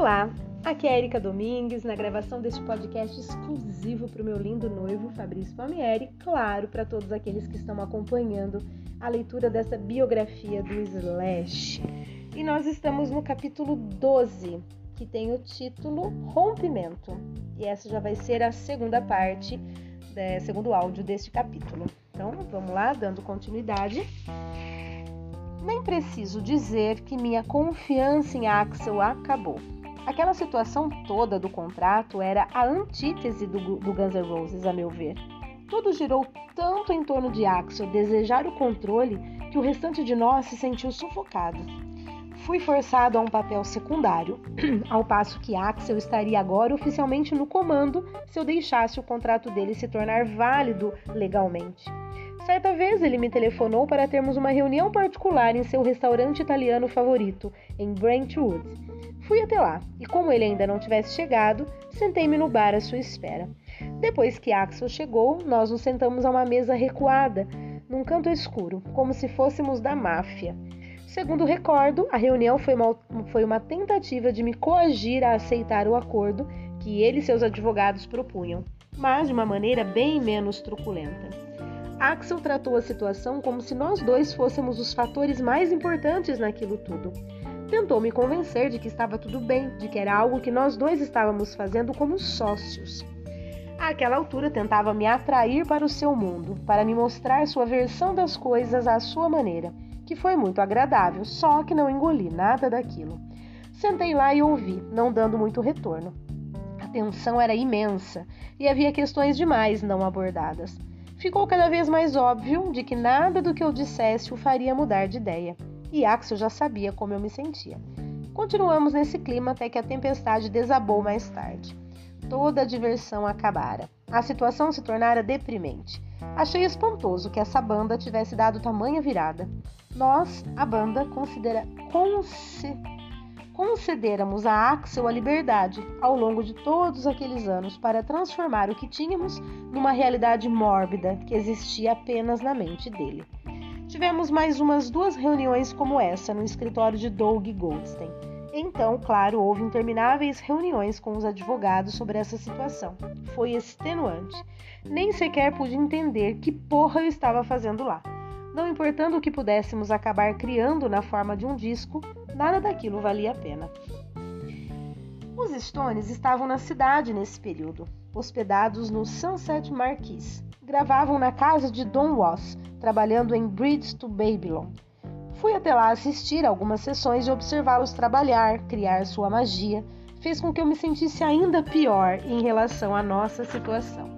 Olá, aqui é Erika Domingues na gravação deste podcast exclusivo para o meu lindo noivo Fabrício Palmieri, claro, para todos aqueles que estão acompanhando a leitura dessa biografia do Slash. E nós estamos no capítulo 12, que tem o título Rompimento. E essa já vai ser a segunda parte, né, segundo áudio deste capítulo. Então, vamos lá, dando continuidade. Nem preciso dizer que minha confiança em Axel acabou. Aquela situação toda do contrato era a antítese do, do Guns N' Roses, a meu ver. Tudo girou tanto em torno de Axel desejar o controle que o restante de nós se sentiu sufocado. Fui forçado a um papel secundário, ao passo que Axel estaria agora oficialmente no comando se eu deixasse o contrato dele se tornar válido legalmente. Certa vez ele me telefonou para termos uma reunião particular em seu restaurante italiano favorito, em Brentwood. Fui até lá e, como ele ainda não tivesse chegado, sentei-me no bar à sua espera. Depois que Axel chegou, nós nos sentamos a uma mesa recuada, num canto escuro, como se fôssemos da máfia. Segundo recordo, a reunião foi uma, foi uma tentativa de me coagir a aceitar o acordo que ele e seus advogados propunham, mas de uma maneira bem menos truculenta. Axel tratou a situação como se nós dois fôssemos os fatores mais importantes naquilo tudo tentou me convencer de que estava tudo bem, de que era algo que nós dois estávamos fazendo como sócios. Àquela altura, tentava me atrair para o seu mundo, para me mostrar sua versão das coisas à sua maneira, que foi muito agradável, só que não engoli nada daquilo. Sentei lá e ouvi, não dando muito retorno. A tensão era imensa e havia questões demais não abordadas. Ficou cada vez mais óbvio de que nada do que eu dissesse o faria mudar de ideia e Axel já sabia como eu me sentia. Continuamos nesse clima até que a tempestade desabou mais tarde. Toda a diversão acabara. A situação se tornara deprimente. Achei espantoso que essa banda tivesse dado tamanha virada. Nós, a banda, considera, conce, concederamos a Axel a liberdade ao longo de todos aqueles anos para transformar o que tínhamos numa realidade mórbida que existia apenas na mente dele. Tivemos mais umas duas reuniões como essa no escritório de Doug Goldstein. Então, claro, houve intermináveis reuniões com os advogados sobre essa situação. Foi extenuante. Nem sequer pude entender que porra eu estava fazendo lá. Não importando o que pudéssemos acabar criando na forma de um disco, nada daquilo valia a pena. Os Stones estavam na cidade nesse período, hospedados no Sunset Marquis. Gravavam na casa de Don Was, trabalhando em Bridge to Babylon. Fui até lá assistir algumas sessões e observá-los trabalhar, criar sua magia, fez com que eu me sentisse ainda pior em relação à nossa situação.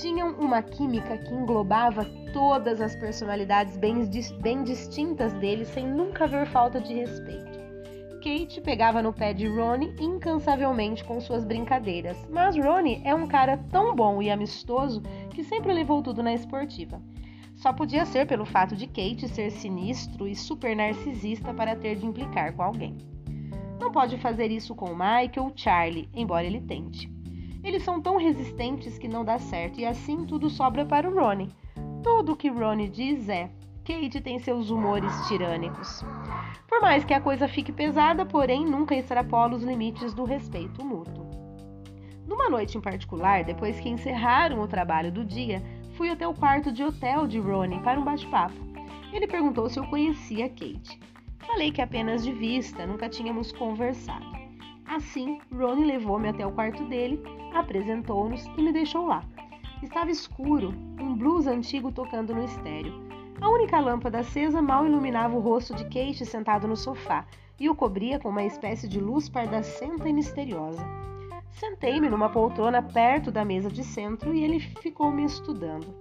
Tinham uma química que englobava todas as personalidades bem, bem distintas deles sem nunca haver falta de respeito. Kate pegava no pé de Ronnie incansavelmente com suas brincadeiras, mas Ronnie é um cara tão bom e amistoso que sempre levou tudo na esportiva. Só podia ser pelo fato de Kate ser sinistro e super narcisista para ter de implicar com alguém. Não pode fazer isso com Mike ou Charlie, embora ele tente. Eles são tão resistentes que não dá certo e assim tudo sobra para o Ronnie. Tudo o que Ronnie diz é: Kate tem seus humores tirânicos. Por mais que a coisa fique pesada, porém nunca extrapola os limites do respeito mútuo. Numa noite em particular, depois que encerraram o trabalho do dia, fui até o quarto de hotel de Ronnie para um bate-papo. Ele perguntou se eu conhecia Kate. Falei que apenas de vista, nunca tínhamos conversado. Assim, Ronnie levou-me até o quarto dele, apresentou-nos e me deixou lá. Estava escuro, um blues antigo tocando no estéreo. A única lâmpada acesa mal iluminava o rosto de Kate sentado no sofá e o cobria com uma espécie de luz pardacenta e misteriosa. Sentei-me numa poltrona perto da mesa de centro e ele ficou me estudando.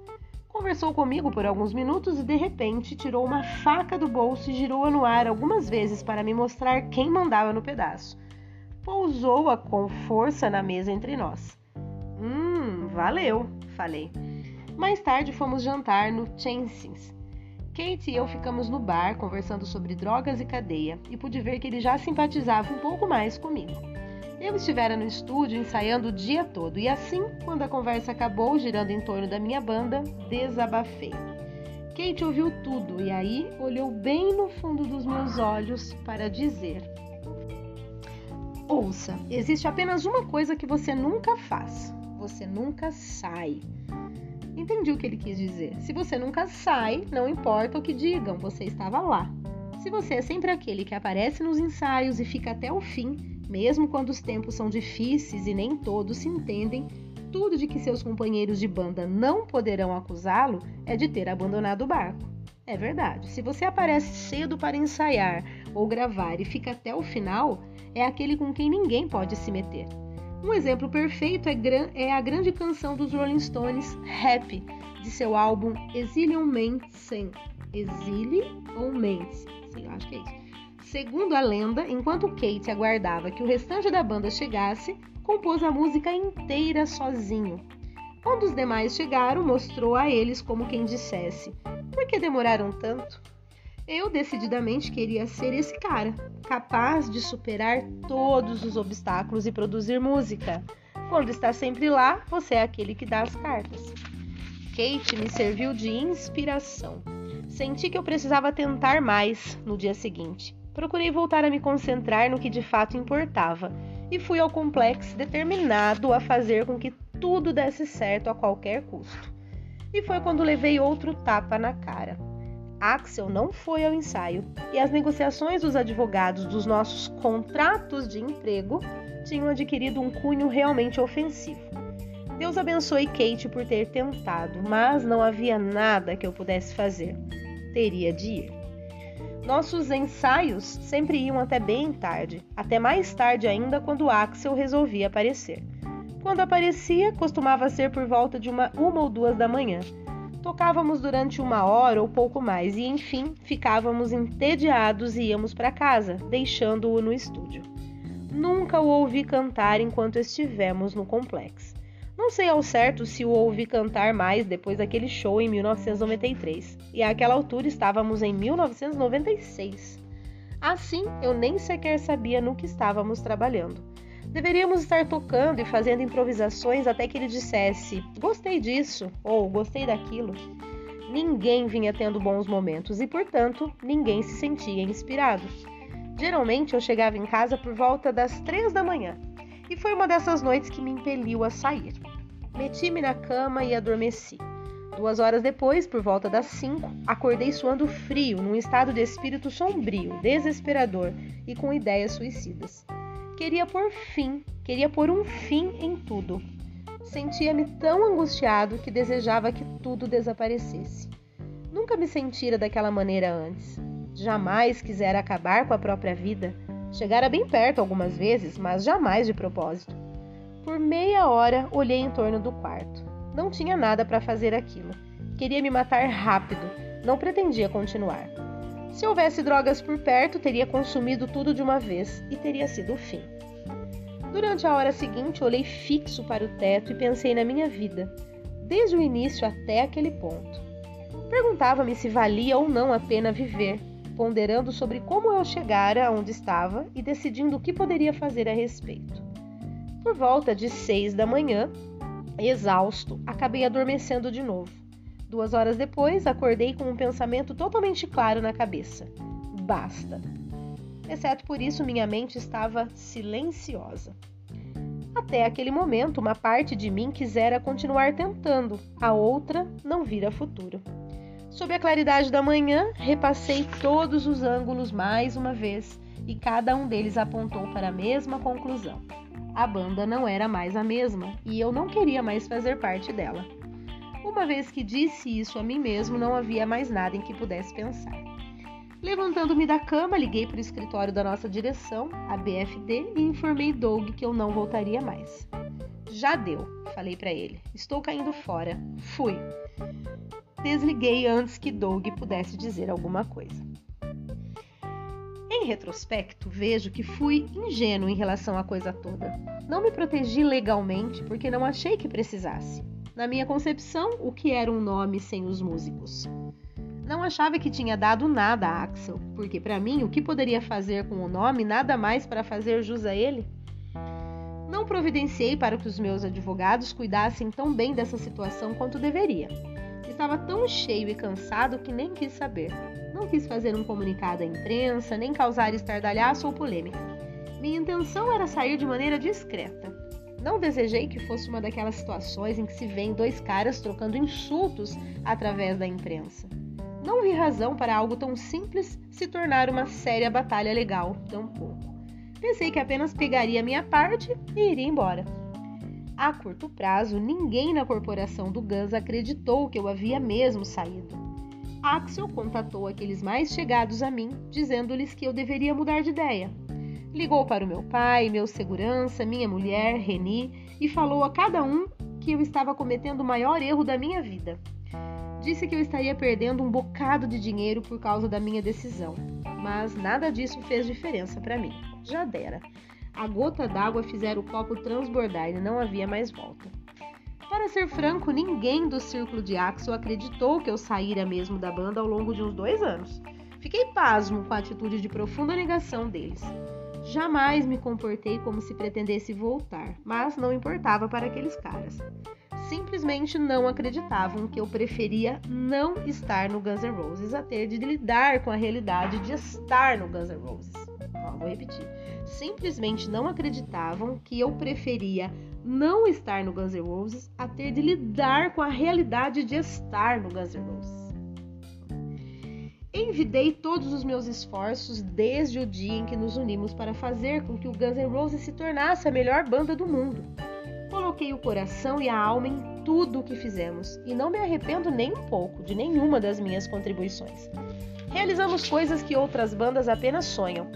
Conversou comigo por alguns minutos e de repente tirou uma faca do bolso e girou-a no ar algumas vezes para me mostrar quem mandava no pedaço. Pousou-a com força na mesa entre nós. Hum, valeu, falei. Mais tarde fomos jantar no Chansins. Kate e eu ficamos no bar conversando sobre drogas e cadeia e pude ver que ele já simpatizava um pouco mais comigo. Eu estivera no estúdio ensaiando o dia todo e assim, quando a conversa acabou girando em torno da minha banda, desabafei. Kate ouviu tudo e aí olhou bem no fundo dos meus olhos para dizer: Ouça, existe apenas uma coisa que você nunca faz: você nunca sai. Entendi o que ele quis dizer. Se você nunca sai, não importa o que digam, você estava lá. Se você é sempre aquele que aparece nos ensaios e fica até o fim, mesmo quando os tempos são difíceis e nem todos se entendem, tudo de que seus companheiros de banda não poderão acusá-lo é de ter abandonado o barco. É verdade. Se você aparece cedo para ensaiar ou gravar e fica até o final, é aquele com quem ninguém pode se meter. Um exemplo perfeito é, é a grande canção dos Rolling Stones, Happy, de seu álbum Exilium Manson. Exile ou Mens? Sim, acho que é isso. Segundo a lenda, enquanto Kate aguardava que o restante da banda chegasse, compôs a música inteira sozinho. Quando os demais chegaram, mostrou a eles como quem dissesse: Por que demoraram tanto? Eu decididamente queria ser esse cara, capaz de superar todos os obstáculos e produzir música. Quando está sempre lá, você é aquele que dá as cartas. Kate me serviu de inspiração. Senti que eu precisava tentar mais no dia seguinte. Procurei voltar a me concentrar no que de fato importava e fui ao complexo determinado a fazer com que tudo desse certo a qualquer custo. E foi quando levei outro tapa na cara. Axel não foi ao ensaio e as negociações dos advogados dos nossos contratos de emprego tinham adquirido um cunho realmente ofensivo. Deus abençoe Kate por ter tentado, mas não havia nada que eu pudesse fazer. Teria de ir. Nossos ensaios sempre iam até bem tarde, até mais tarde ainda quando Axel resolvia aparecer. Quando aparecia, costumava ser por volta de uma, uma ou duas da manhã, Tocávamos durante uma hora ou pouco mais e, enfim, ficávamos entediados e íamos para casa, deixando-o no estúdio. Nunca o ouvi cantar enquanto estivemos no complexo. Não sei ao certo se o ouvi cantar mais depois daquele show em 1993, e àquela altura estávamos em 1996. Assim, eu nem sequer sabia no que estávamos trabalhando. Deveríamos estar tocando e fazendo improvisações até que ele dissesse: Gostei disso ou Gostei daquilo. Ninguém vinha tendo bons momentos e, portanto, ninguém se sentia inspirado. Geralmente eu chegava em casa por volta das três da manhã e foi uma dessas noites que me impeliu a sair. Meti-me na cama e adormeci. Duas horas depois, por volta das cinco, acordei suando frio, num estado de espírito sombrio, desesperador e com ideias suicidas. Queria pôr fim, queria pôr um fim em tudo. Sentia-me tão angustiado que desejava que tudo desaparecesse. Nunca me sentira daquela maneira antes. Jamais quisera acabar com a própria vida. Chegara bem perto algumas vezes, mas jamais de propósito. Por meia hora olhei em torno do quarto. Não tinha nada para fazer aquilo. Queria me matar rápido. Não pretendia continuar. Se houvesse drogas por perto, teria consumido tudo de uma vez e teria sido o fim. Durante a hora seguinte, olhei fixo para o teto e pensei na minha vida, desde o início até aquele ponto. Perguntava-me se valia ou não a pena viver, ponderando sobre como eu chegara onde estava e decidindo o que poderia fazer a respeito. Por volta de seis da manhã, exausto, acabei adormecendo de novo. Duas horas depois, acordei com um pensamento totalmente claro na cabeça: basta. Exceto por isso, minha mente estava silenciosa. Até aquele momento, uma parte de mim quisera continuar tentando, a outra não vira futuro. Sob a claridade da manhã, repassei todos os ângulos mais uma vez e cada um deles apontou para a mesma conclusão. A banda não era mais a mesma e eu não queria mais fazer parte dela. Uma vez que disse isso a mim mesmo, não havia mais nada em que pudesse pensar. Levantando-me da cama, liguei para o escritório da nossa direção, a BFD, e informei Doug que eu não voltaria mais. Já deu, falei para ele. Estou caindo fora. Fui. Desliguei antes que Doug pudesse dizer alguma coisa. Em retrospecto, vejo que fui ingênuo em relação à coisa toda. Não me protegi legalmente porque não achei que precisasse. Na minha concepção, o que era um nome sem os músicos? Não achava que tinha dado nada a Axel, porque para mim o que poderia fazer com o nome nada mais para fazer jus a ele? Não providenciei para que os meus advogados cuidassem tão bem dessa situação quanto deveria. Estava tão cheio e cansado que nem quis saber. Não quis fazer um comunicado à imprensa, nem causar estardalhaço ou polêmica. Minha intenção era sair de maneira discreta. Não desejei que fosse uma daquelas situações em que se vêem dois caras trocando insultos através da imprensa. Não vi razão para algo tão simples se tornar uma séria batalha legal, tampouco. Pensei que apenas pegaria minha parte e iria embora. A curto prazo, ninguém na corporação do Gus acreditou que eu havia mesmo saído. Axel contatou aqueles mais chegados a mim, dizendo-lhes que eu deveria mudar de ideia. Ligou para o meu pai, meu segurança, minha mulher, Reni, e falou a cada um que eu estava cometendo o maior erro da minha vida. Disse que eu estaria perdendo um bocado de dinheiro por causa da minha decisão, mas nada disso fez diferença para mim. Já dera. A gota d'água fizera o copo transbordar e não havia mais volta. Para ser franco, ninguém do círculo de Axel acreditou que eu saíra mesmo da banda ao longo de uns dois anos. Fiquei pasmo com a atitude de profunda negação deles. Jamais me comportei como se pretendesse voltar, mas não importava para aqueles caras. Simplesmente não acreditavam que eu preferia não estar no Guns N' Roses a ter de lidar com a realidade de estar no Guns N' Roses. Ó, vou repetir. Simplesmente não acreditavam que eu preferia não estar no Guns N' Roses a ter de lidar com a realidade de estar no Guns N' Roses. Envidei todos os meus esforços desde o dia em que nos unimos para fazer com que o Guns N' Roses se tornasse a melhor banda do mundo. Coloquei o coração e a alma em tudo o que fizemos e não me arrependo nem um pouco de nenhuma das minhas contribuições. Realizamos coisas que outras bandas apenas sonham.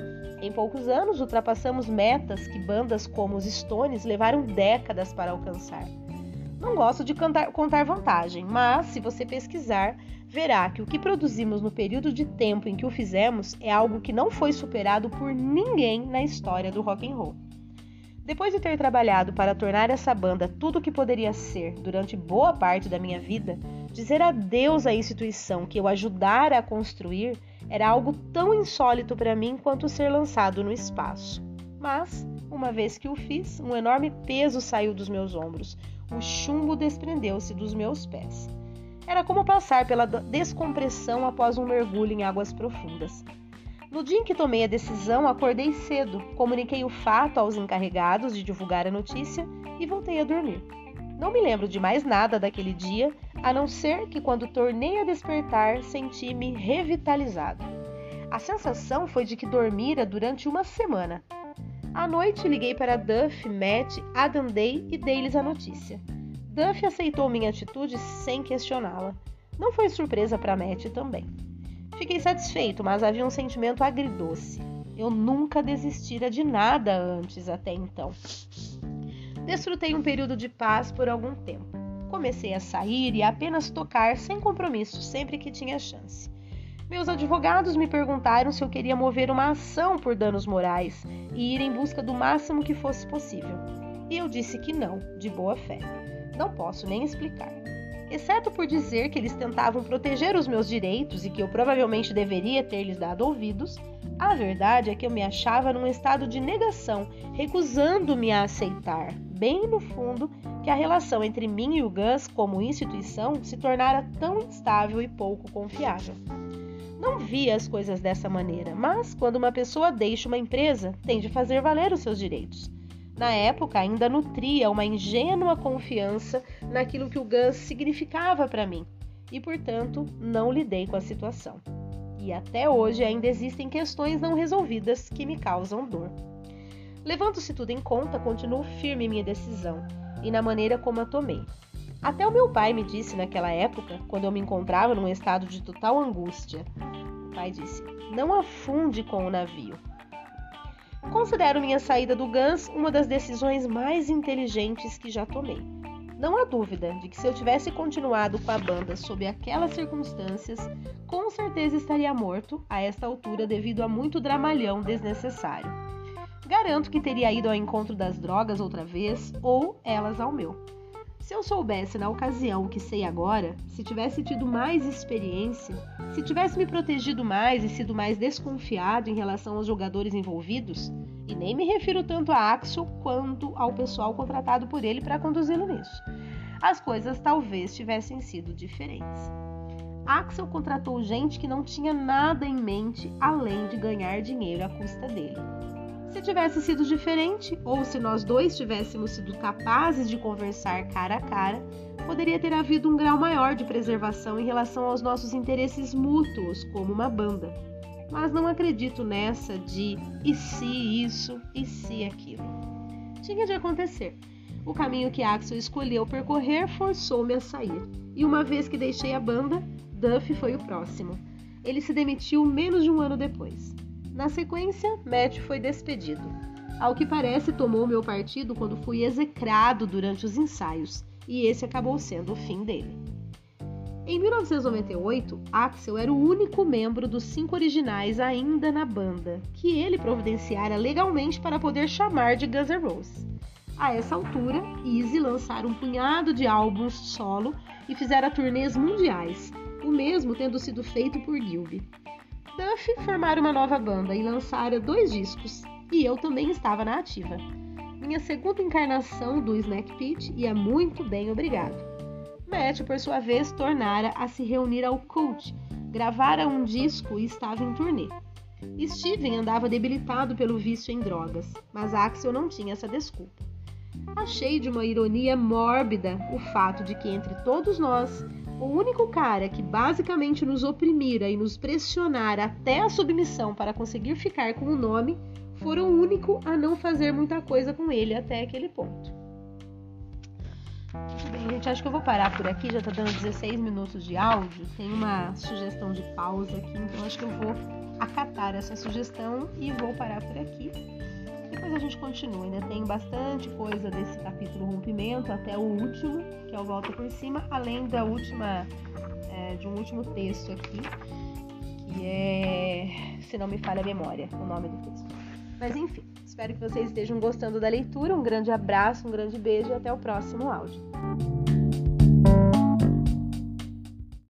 Em poucos anos, ultrapassamos metas que bandas como os Stones levaram décadas para alcançar. Não gosto de cantar, contar vantagem, mas se você pesquisar, verá que o que produzimos no período de tempo em que o fizemos é algo que não foi superado por ninguém na história do rock and roll. Depois de ter trabalhado para tornar essa banda tudo o que poderia ser durante boa parte da minha vida, dizer adeus à instituição que eu ajudara a construir era algo tão insólito para mim quanto ser lançado no espaço. Mas, uma vez que o fiz, um enorme peso saiu dos meus ombros, o chumbo desprendeu-se dos meus pés. Era como passar pela descompressão após um mergulho em águas profundas. No dia em que tomei a decisão, acordei cedo, comuniquei o fato aos encarregados de divulgar a notícia e voltei a dormir. Não me lembro de mais nada daquele dia, a não ser que quando tornei a despertar, senti-me revitalizado. A sensação foi de que dormira durante uma semana. À noite, liguei para Duff, Matt, Adam Day e dei-lhes a notícia. Duff aceitou minha atitude sem questioná-la. Não foi surpresa para Matt também. Fiquei satisfeito, mas havia um sentimento agridoce. Eu nunca desistira de nada antes até então. Desfrutei um período de paz por algum tempo. Comecei a sair e apenas tocar sem compromisso sempre que tinha chance. Meus advogados me perguntaram se eu queria mover uma ação por danos morais e ir em busca do máximo que fosse possível. E eu disse que não, de boa fé. Não posso nem explicar. Exceto por dizer que eles tentavam proteger os meus direitos e que eu provavelmente deveria ter lhes dado ouvidos, a verdade é que eu me achava num estado de negação, recusando-me a aceitar, bem no fundo, que a relação entre mim e o Gus como instituição se tornara tão instável e pouco confiável. Não via as coisas dessa maneira, mas quando uma pessoa deixa uma empresa, tem de fazer valer os seus direitos. Na época, ainda nutria uma ingênua confiança naquilo que o Gus significava para mim e, portanto, não lidei com a situação. E até hoje ainda existem questões não resolvidas que me causam dor. Levando-se tudo em conta, continuo firme em minha decisão e na maneira como a tomei. Até o meu pai me disse naquela época, quando eu me encontrava num estado de total angústia. O pai disse: Não afunde com o navio. Considero minha saída do Guns uma das decisões mais inteligentes que já tomei. Não há dúvida de que se eu tivesse continuado com a banda sob aquelas circunstâncias, com certeza estaria morto a esta altura devido a muito dramalhão desnecessário. Garanto que teria ido ao encontro das drogas outra vez ou elas ao meu. Se eu soubesse na ocasião o que sei agora, se tivesse tido mais experiência, se tivesse me protegido mais e sido mais desconfiado em relação aos jogadores envolvidos, e nem me refiro tanto a Axel quanto ao pessoal contratado por ele para conduzi-lo nisso, as coisas talvez tivessem sido diferentes. Axel contratou gente que não tinha nada em mente além de ganhar dinheiro à custa dele. Se tivesse sido diferente, ou se nós dois tivéssemos sido capazes de conversar cara a cara, poderia ter havido um grau maior de preservação em relação aos nossos interesses mútuos, como uma banda. Mas não acredito nessa de e se isso, e se aquilo. Tinha de acontecer. O caminho que Axel escolheu percorrer forçou-me a sair. E uma vez que deixei a banda, Duff foi o próximo. Ele se demitiu menos de um ano depois. Na sequência, Matt foi despedido. Ao que parece, tomou meu partido quando fui execrado durante os ensaios e esse acabou sendo o fim dele. Em 1998, Axel era o único membro dos cinco originais ainda na banda, que ele providenciara legalmente para poder chamar de Guns N' Roses. A essa altura, Easy lançara um punhado de álbuns solo e fizera turnês mundiais, o mesmo tendo sido feito por Gilby. Duff formara uma nova banda e lançara dois discos, e eu também estava na ativa minha segunda encarnação do Snack Pit ia muito bem, obrigado. Matt, por sua vez, tornara a se reunir ao Cult, gravara um disco e estava em turnê. Steven andava debilitado pelo vício em drogas, mas Axel não tinha essa desculpa. Achei de uma ironia mórbida o fato de que entre todos nós, o único cara que basicamente nos oprimira e nos pressionara até a submissão para conseguir ficar com o nome foram o único a não fazer muita coisa com ele até aquele ponto. Bem, gente, acho que eu vou parar por aqui, já tá dando 16 minutos de áudio. Tem uma sugestão de pausa aqui, então acho que eu vou acatar essa sugestão e vou parar por aqui. Depois a gente continua, ainda tem bastante coisa desse capítulo rompimento até o último, que é o Volta por Cima, além da última, é, de um último texto aqui, que é, se não me falha a memória, o nome do texto. Mas enfim, espero que vocês estejam gostando da leitura. Um grande abraço, um grande beijo e até o próximo áudio.